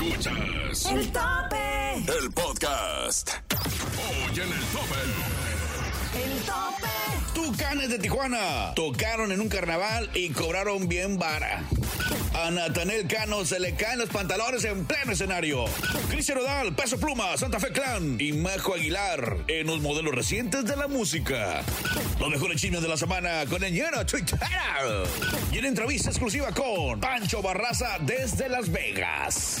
Escuchas El tope. el podcast. Hoy en el tope. El tope. Tucanes de Tijuana tocaron en un carnaval y cobraron bien vara. A Natanel Cano se le caen los pantalones en pleno escenario. Cristian Odal, Peso Pluma, Santa Fe Clan y Majo Aguilar en los modelos recientes de la música. Los mejores chismes de la semana con el ñero Tuitero. Y en entrevista exclusiva con Pancho Barraza desde Las Vegas.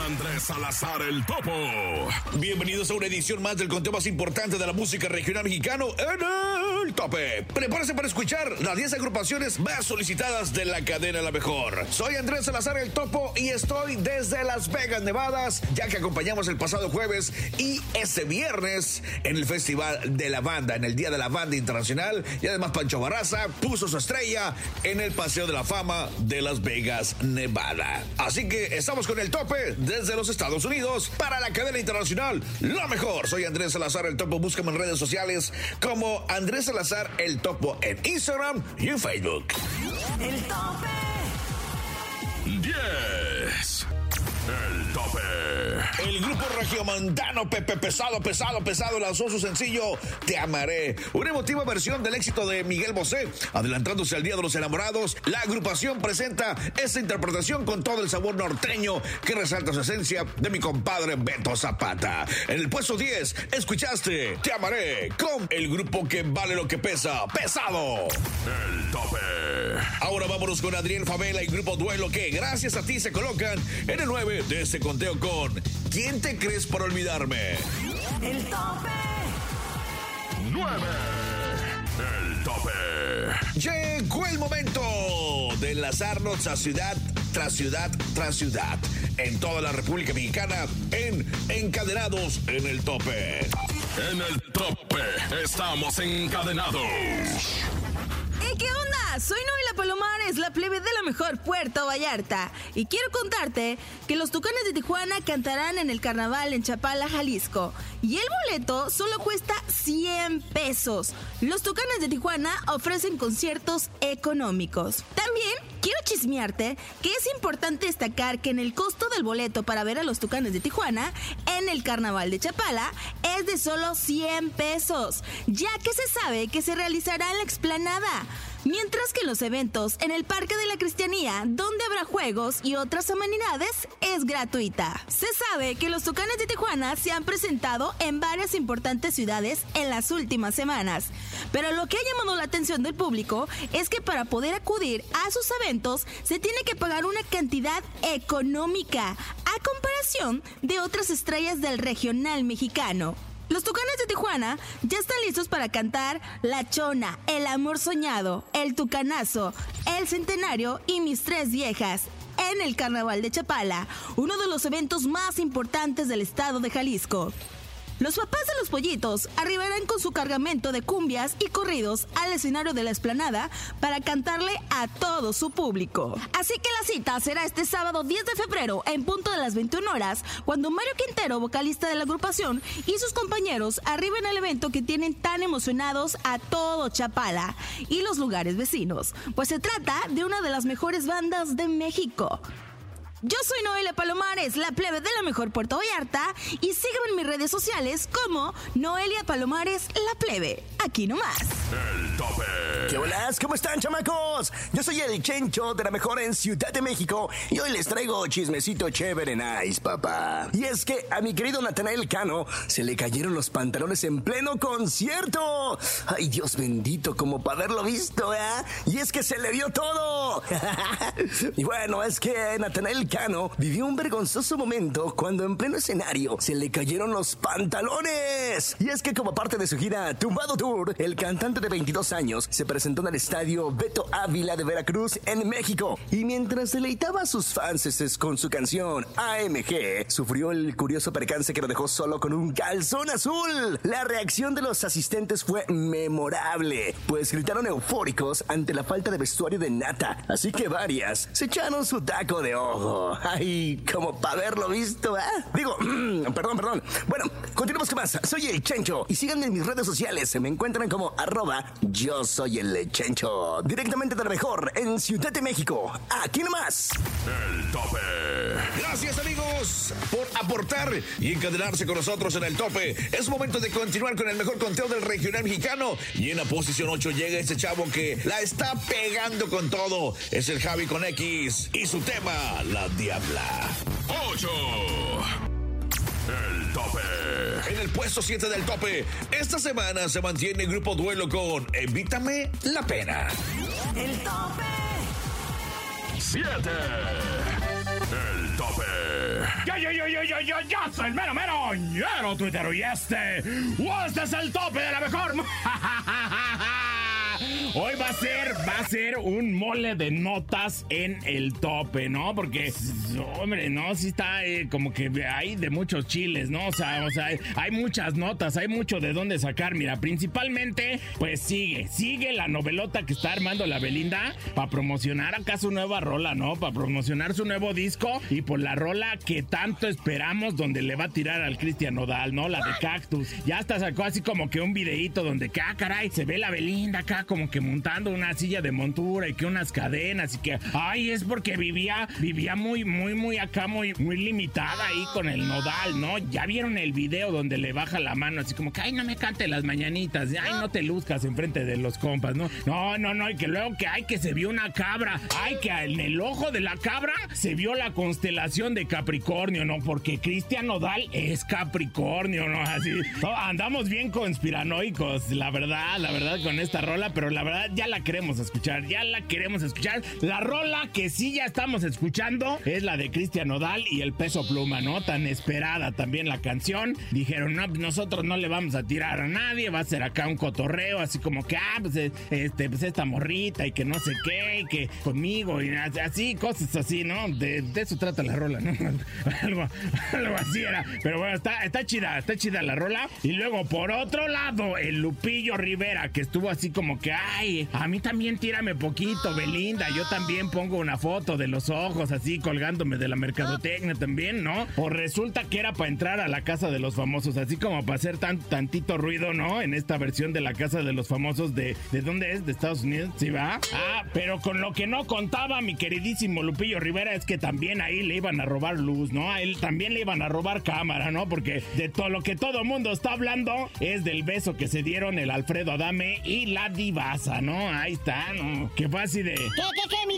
Andrés Salazar el Topo. Bienvenidos a una edición más del conteo más importante de la música regional mexicano en el tope. Prepárese para escuchar las 10 agrupaciones más solicitadas de la cadena La Mejor. Soy Andrés Salazar el Topo y estoy desde Las Vegas, Nevadas, ya que acompañamos el pasado jueves y este viernes en el Festival de la Banda, en el Día de la Banda Internacional. Y además Pancho Barraza puso su estrella en el Paseo de la Fama de Las Vegas, Nevada. Así que estamos con el tope desde los Estados Unidos para la cadena internacional La Mejor. Soy Andrés Salazar el Topo. Búscame en redes sociales como Andrés Salazar el Topo en Instagram y en Facebook. El tope. 10. El tope. El grupo regiomontano Pepe Pesado, Pesado, Pesado lanzó su sencillo Te Amaré, una emotiva versión del éxito de Miguel Bosé. Adelantándose al Día de los Enamorados, la agrupación presenta esta interpretación con todo el sabor norteño que resalta su esencia de mi compadre Beto Zapata. En el puesto 10, escuchaste Te Amaré con el grupo que vale lo que pesa, Pesado. El tope. Ahora vámonos con Adrián Favela y Grupo Duelo que gracias a ti se colocan en el 9 de este conteo con ¿Quién te crees por olvidarme? El tope. 9. El tope. Llegó el momento de enlazarnos a ciudad tras ciudad tras ciudad en toda la República Mexicana en Encadenados en el Tope. En el tope estamos encadenados. ¡Hey, qué onda! Soy Novela Palomares, la plebe de la mejor Puerto Vallarta. Y quiero contarte que los Tucanes de Tijuana cantarán en el carnaval en Chapala, Jalisco. Y el boleto solo cuesta 100 pesos. Los Tucanes de Tijuana ofrecen conciertos económicos. También quiero chismearte que es importante destacar que en el costo del boleto para ver a los Tucanes de Tijuana en el carnaval de Chapala es de solo 100 pesos, ya que se sabe que se realizará en la explanada. Mientras que los eventos en el Parque de la Cristianía, donde habrá juegos y otras amenidades, es gratuita. Se sabe que los Tucanes de Tijuana se han presentado en varias importantes ciudades en las últimas semanas, pero lo que ha llamado la atención del público es que para poder acudir a sus eventos se tiene que pagar una cantidad económica, a comparación de otras estrellas del regional mexicano. Los Tucanes de Tijuana ya están listos para cantar La Chona, El Amor Soñado, El Tucanazo, El Centenario y Mis Tres Viejas en el Carnaval de Chapala, uno de los eventos más importantes del estado de Jalisco. Los papás de los pollitos arribarán con su cargamento de cumbias y corridos al escenario de la esplanada para cantarle a todo su público. Así que la cita será este sábado 10 de febrero en punto de las 21 horas, cuando Mario Quintero, vocalista de la agrupación, y sus compañeros arriben al evento que tienen tan emocionados a todo Chapala y los lugares vecinos, pues se trata de una de las mejores bandas de México. Yo soy Noelia Palomares, la plebe de la mejor Puerto Vallarta, y síganme en mis redes sociales como Noelia Palomares, la plebe. Aquí nomás. El tope. ¿Qué holas? ¿Cómo están, chamacos? Yo soy el Chencho de la mejor en Ciudad de México y hoy les traigo chismecito chévere nice, papá. Y es que a mi querido Natanael Cano se le cayeron los pantalones en pleno concierto. Ay, Dios bendito, como para haberlo visto, ¿eh? Y es que se le vio todo. y bueno, es que Natanael Cano vivió un vergonzoso momento cuando en pleno escenario se le cayeron los pantalones. Y es que como parte de su gira Tumbado Tour, el cantante de 22 años se presentó en el estadio Beto Ávila de Veracruz, en México. Y mientras deleitaba a sus fans con su canción AMG, sufrió el curioso percance que lo dejó solo con un calzón azul. La reacción de los asistentes fue memorable, pues gritaron eufóricos ante la falta de vestuario de Nata. Así que varias se echaron su taco de ojo. Ay, como para haberlo visto, ¿eh? Digo, perdón, perdón. Bueno, continuamos con más. Soy el Chencho y síganme en mis redes sociales. Me encuentran como arroba yo soy el Chencho. Directamente de la mejor en Ciudad de México. Aquí nomás. El tope. Gracias amigos por aportar y encadenarse con nosotros en el tope. Es momento de continuar con el mejor conteo del regional mexicano. Y en la posición 8 llega ese chavo que la está pegando con todo. Es el Javi con X y su tema, La Diabla. 8. El puesto 7 del tope, esta semana se mantiene el grupo Duelo con Evítame la Pena. El tope. 7. El tope. Yo, yo, yo, yo, yo, yo, yo soy el mero, mero, ñero tuitero y este, este es el tope de la mejor. Hoy va a ser, va a ser un mole de notas en el tope, ¿no? Porque, hombre, no, sí está eh, como que hay de muchos chiles, ¿no? O sea, o sea, hay, muchas notas, hay mucho de dónde sacar. Mira, principalmente, pues sigue, sigue la novelota que está armando la Belinda para promocionar acá su nueva rola, ¿no? Para promocionar su nuevo disco y por la rola que tanto esperamos donde le va a tirar al Cristian Nodal, ¿no? La de Cactus. Ya hasta sacó así como que un videíto donde ah, caray, se ve la Belinda acá como que montando una silla de montura y que unas cadenas y que, ay, es porque vivía, vivía muy, muy, muy acá, muy, muy limitada ahí con el nodal, ¿no? Ya vieron el video donde le baja la mano así como que, ay, no me cante las mañanitas, ay, no te luzcas enfrente de los compas, ¿no? No, no, no, y que luego que, ay, que se vio una cabra, ay, que en el ojo de la cabra se vio la constelación de Capricornio, ¿no? Porque Cristian Nodal es Capricornio, ¿no? Así, andamos bien conspiranoicos, la verdad, la verdad, con esta rola, pero la verdad ya la queremos escuchar, ya la queremos escuchar. La rola que sí ya estamos escuchando es la de Cristian Nodal y el peso pluma, ¿no? Tan esperada también la canción. Dijeron, no, nosotros no le vamos a tirar a nadie, va a ser acá un cotorreo, así como que, ah, pues, este, pues esta morrita y que no sé qué, y que conmigo, y así, cosas así, ¿no? De, de eso trata la rola, ¿no? algo, algo así era. Pero bueno, está, está chida, está chida la rola. Y luego, por otro lado, el Lupillo Rivera, que estuvo así como ay, a mí también tírame poquito, Belinda. Yo también pongo una foto de los ojos así colgándome de la mercadotecnia también, ¿no? O resulta que era para entrar a la casa de los famosos, así como para hacer tan, tantito ruido, ¿no? En esta versión de la casa de los famosos de... ¿De dónde es? ¿De Estados Unidos? ¿Sí va? Ah, pero con lo que no contaba mi queridísimo Lupillo Rivera es que también ahí le iban a robar luz, ¿no? A él también le iban a robar cámara, ¿no? Porque de todo lo que todo mundo está hablando es del beso que se dieron el Alfredo Adame y la divasa, ¿no? Ahí está, ¿no? Fue así de... ¿Qué, qué, qué, mi?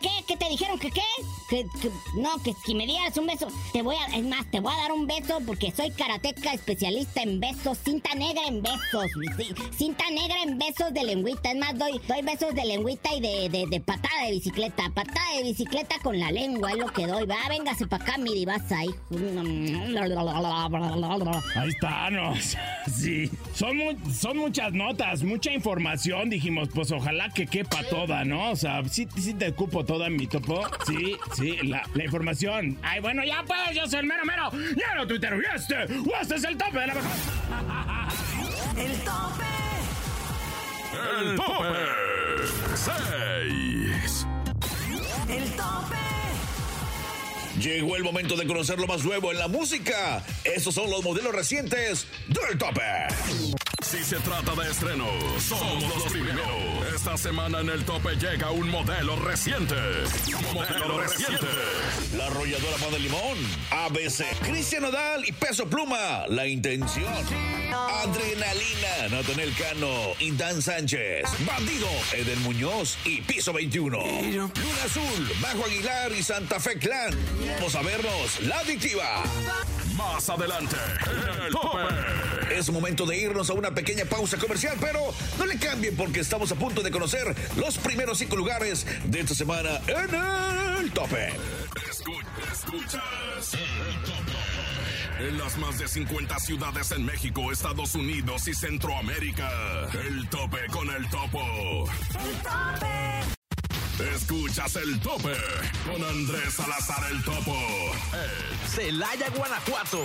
¿Qué? ¿Qué te dijeron que qué? Que, que- no, que si me dieras un beso, te voy a, es más, te voy a dar un beso porque soy karateca especialista en besos, cinta negra en besos, cinta negra en besos de lengüita, es más, doy, doy besos de lengüita y de, de, de patada de bicicleta, patada de bicicleta con la lengua, es lo que doy, va, véngase para acá, mi hijo. Ahí está, no. Sí. Son, mu- son muchas notas, mucha información. Dijimos, pues ojalá que quepa toda, ¿no? O sea, sí, sí te ocupo toda en mi topo. Sí, sí, la, la información. Ay, bueno, ya pues, yo soy el mero mero. Ya no tuitero. Y este, este es el tope de la mejor. El tope. El tope. 6. El tope. Llegó el momento de conocer lo más nuevo en la música. Estos son los modelos recientes del tope. Si se trata de estrenos, somos los primeros. Esta semana en el tope llega un modelo reciente. Modelo reciente. La arrolladora Pan de Limón, ABC, Cristian Nodal y Peso Pluma, La Intención, Adrenalina, Natanel Cano y Dan Sánchez, Bandido, Eden Muñoz y Piso 21, Luna Azul, Bajo Aguilar y Santa Fe Clan. Vamos a vernos, La Adictiva. Más adelante, en el tope. Es momento de irnos a una pequeña pausa comercial, pero no le cambien porque estamos a punto de conocer los primeros cinco lugares de esta semana en el tope. Escu- escuchas el tope. En las más de 50 ciudades en México, Estados Unidos y Centroamérica. El tope con el topo. El tope. Escuchas el tope con Andrés Salazar el topo. Celaya, Guanajuato.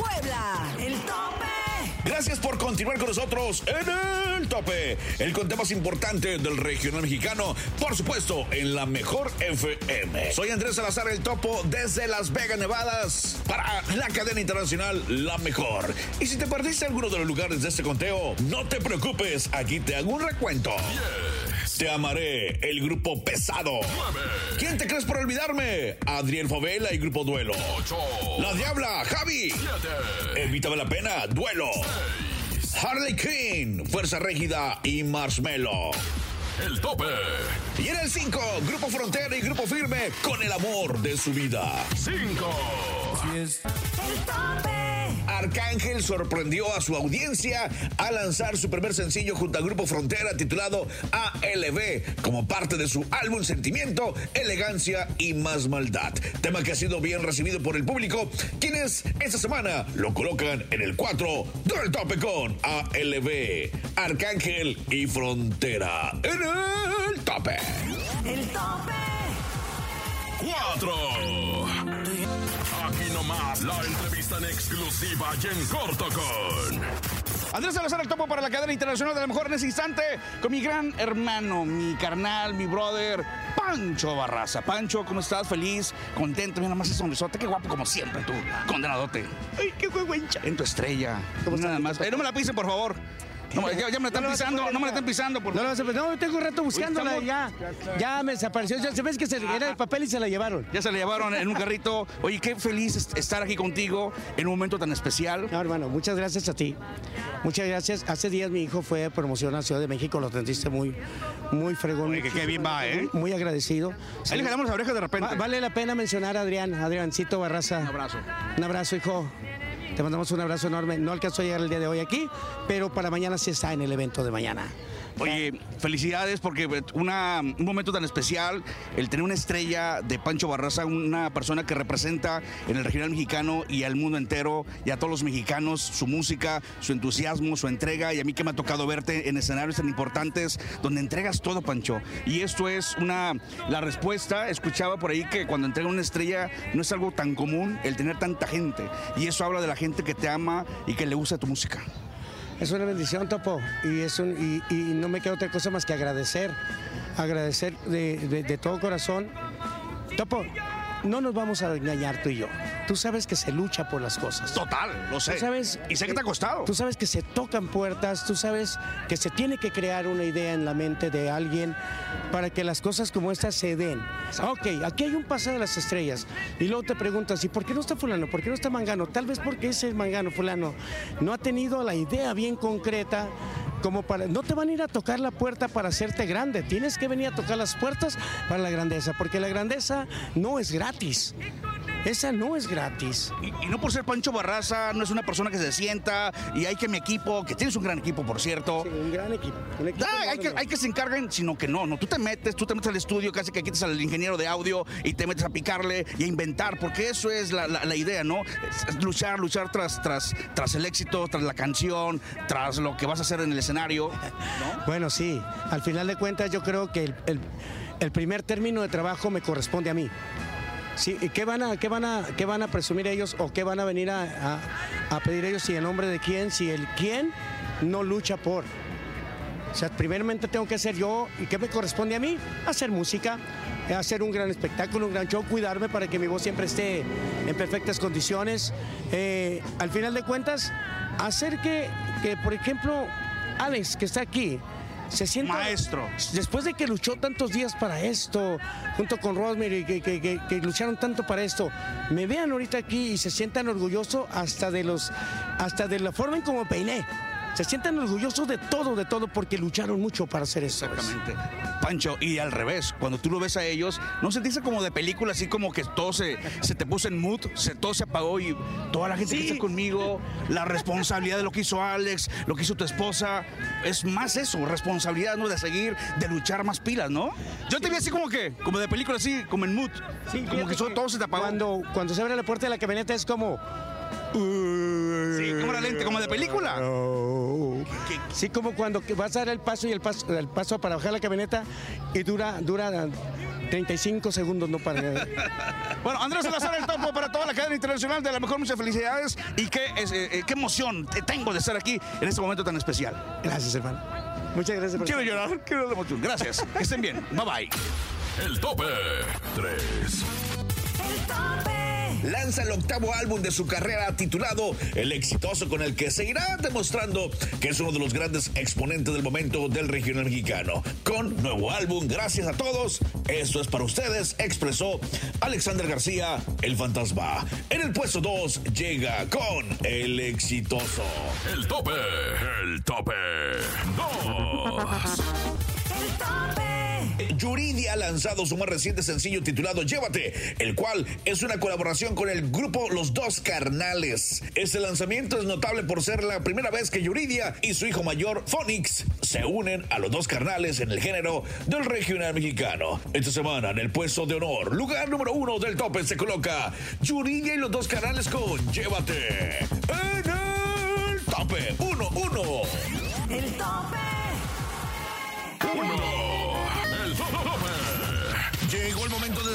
Gracias por continuar con nosotros en el tope, el conteo más importante del regional mexicano, por supuesto, en la mejor FM. Soy Andrés Salazar el Topo desde Las Vegas, Nevadas, para la cadena internacional La Mejor. Y si te perdiste alguno de los lugares de este conteo, no te preocupes, aquí te hago un recuento. Te amaré, el grupo pesado. ¿Quién te crees por olvidarme? Adriel Favela y Grupo Duelo. La Diabla, Javi. Evítame la pena, Duelo. Harley Quinn, Fuerza Régida y Marshmello. El tope. Y en el 5, Grupo Frontera y Grupo Firme con el amor de su vida. 5. El tope. Arcángel sorprendió a su audiencia al lanzar su primer sencillo junto al Grupo Frontera titulado ALB como parte de su álbum Sentimiento, Elegancia y Más Maldad. Tema que ha sido bien recibido por el público, quienes esta semana lo colocan en el 4 del tope con ALB, Arcángel y Frontera. En el tope. El tope. 4. Nomás la entrevista en exclusiva y en corto con. Andrés Salazar, el topo para la cadena internacional de la mejor en ese instante, con mi gran hermano, mi carnal, mi brother, Pancho Barraza. Pancho, ¿cómo estás? Feliz, contento, mira más ese sonrisote, qué guapo como siempre tú, condenadote. Ay, qué huehuencha. En tu estrella. Nada más. Eh, no me la pisen, por favor. No, ya, ya me la están pisando, no me la están pisando, por No, no, no, tengo un rato buscándola ya. Ya me desapareció. Ya se ves que se era el papel y se la llevaron. Ya se la llevaron en un carrito. Oye, qué feliz est- estar aquí contigo en un momento tan especial. No, hermano, muchas gracias a ti. Muchas gracias. Hace días mi hijo fue a promoción a Ciudad de México, lo atendiste muy, muy fregón. Oye, que qué bien va, ¿eh? Muy agradecido. Ahí le jalamos las orejas de repente. Va- vale la pena mencionar a Adrián, Adriancito Barraza. Un abrazo. Un abrazo, hijo. Te mandamos un abrazo enorme. No alcanzó a llegar el día de hoy aquí, pero para mañana sí está en el evento de mañana. Oye, felicidades porque una, un momento tan especial, el tener una estrella de Pancho Barraza, una persona que representa en el regional mexicano y al mundo entero y a todos los mexicanos su música, su entusiasmo, su entrega y a mí que me ha tocado verte en escenarios tan importantes donde entregas todo, Pancho. Y esto es una, la respuesta, escuchaba por ahí que cuando entrega una estrella no es algo tan común el tener tanta gente y eso habla de la gente que te ama y que le gusta tu música. Es una bendición, Topo, y, es un, y, y no me queda otra cosa más que agradecer, agradecer de, de- de todo corazón. Topo, no nos vamos a engañar tú y yo. Tú sabes que se lucha por las cosas. Total, lo sé. Tú sabes, y sé que te ha costado. Tú sabes que se tocan puertas, tú sabes que se tiene que crear una idea en la mente de alguien para que las cosas como estas se den. Ok, aquí hay un paso de las estrellas. Y luego te preguntas, ¿y por qué no está fulano? ¿Por qué no está mangano? Tal vez porque ese mangano fulano no ha tenido la idea bien concreta como para... No te van a ir a tocar la puerta para hacerte grande. Tienes que venir a tocar las puertas para la grandeza, porque la grandeza no es gratis. Esa no es gratis. Y, y no por ser Pancho Barraza, no es una persona que se sienta y hay que mi equipo, que tienes un gran equipo, por cierto. Sí, un gran equipo. un equipo Ah, hay, que, hay que se encarguen, sino que no, no. Tú te metes, tú te metes al estudio, casi que quitas al ingeniero de audio y te metes a picarle y a inventar, porque eso es la, la- la idea, ¿no? Es- luchar, luchar tras, tras, tras el éxito, tras la canción, tras lo que vas a hacer en el escenario. Bueno, sí, al final de cuentas yo creo que el, el- el primer término de trabajo me corresponde a mí. Sí, ¿y qué van a, qué van a, qué van a presumir ellos o qué van a venir a, a- pedir ellos si en nombre de quién, si el quién no lucha por? O sea, primeramente tengo que ser yo y qué me corresponde a mí, hacer música, hacer un gran espectáculo, un gran show, cuidarme para que mi voz siempre esté en perfectas condiciones. Eh, al final de cuentas, hacer que, que, por ejemplo, Alex, que está aquí, se sienta... Maestro. Después de que luchó tantos días para esto, junto con Rosemary, que, que- que- que lucharon tanto para esto, me vean ahorita aquí y se sientan orgullosos hasta de los, hasta de la forma en cómo peiné. Se sienten orgullosos de todo, de todo, porque lucharon mucho para hacer eso. Exactamente. Pancho, y al revés, cuando tú lo ves a ellos, ¿no sentiste como de película, así como que todo se, se te puso en mood, se, todo se apagó y toda la gente que está conmigo, la responsabilidad de lo que hizo Alex, lo que hizo tu esposa, es más eso, responsabilidad, ¿no? De seguir, de luchar más pilas, ¿no? Yo te vi así como que, como de película, así, como en mood. Sí, como que todo se te apagó. Cuando, cuando se abre la puerta de la camioneta es como... Sí, como la lente, como de película. Sí, como cuando vas a dar el paso y el paso, el paso para bajar la camioneta y dura, dura 35 segundos, no para. Bueno, Andrés Salazar, el topo para toda la cadena internacional de la mejor, muchas felicidades y qué, es, eh, eh, qué emoción te tengo de estar aquí en este momento tan especial. Gracias, hermano. Muchas gracias por Quiero llorar, quiero la emoción. Gracias, que estén bien. Bye bye. El tope 3. El tope. Lanza el octavo álbum de su carrera titulado El exitoso con el que seguirá demostrando que es uno de los grandes exponentes del momento del regional mexicano. Con nuevo álbum, gracias a todos, esto es para ustedes, expresó Alexander García, el fantasma. En el puesto 2 llega con El exitoso. El tope. El tope 2. El tope. Yuridi ha lanzado su más reciente sencillo titulado Llévate, el cual es una colaboración con el grupo Los Dos Carnales. Este lanzamiento es notable por ser la primera vez que Yuridia y su hijo mayor, Phonix, se unen a los dos carnales en el género del regional mexicano. Esta semana, en el puesto de honor, lugar número uno del tope, se coloca Yuridia y los dos carnales con Llévate. En el tope 1-1. El tope 1.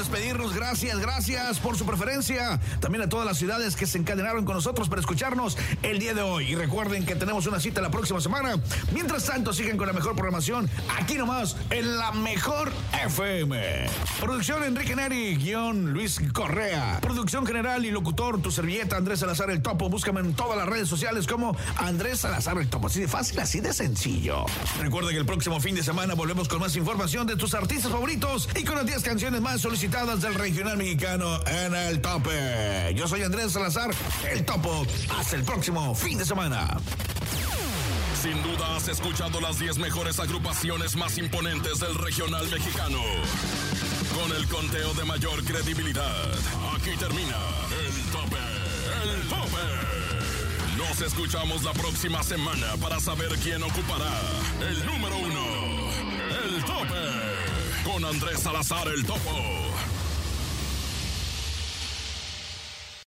Despedirnos. Gracias, gracias por su preferencia. También a todas las ciudades que se encadenaron con nosotros para escucharnos el día de hoy. Y recuerden que tenemos una cita la próxima semana. Mientras tanto, siguen con la mejor programación aquí nomás en la mejor FM. Producción Enrique Neri, guion Luis Correa. Producción general y locutor, tu servilleta Andrés Salazar el Topo. Búscame en todas las redes sociales como Andrés Salazar el Topo. Así de fácil, así de sencillo. Recuerda que el próximo fin de semana volvemos con más información de tus artistas favoritos y con las 10 canciones más solicitadas del regional mexicano en el tope. Yo soy Andrés Salazar, el Topo. Hasta el próximo fin de semana. Sin duda has escuchado las 10 mejores agrupaciones más imponentes del regional mexicano. Con el conteo de mayor credibilidad. Aquí termina el tope. El tope. Nos escuchamos la próxima semana para saber quién ocupará el número uno. El tope. Con Andrés Salazar el Topo.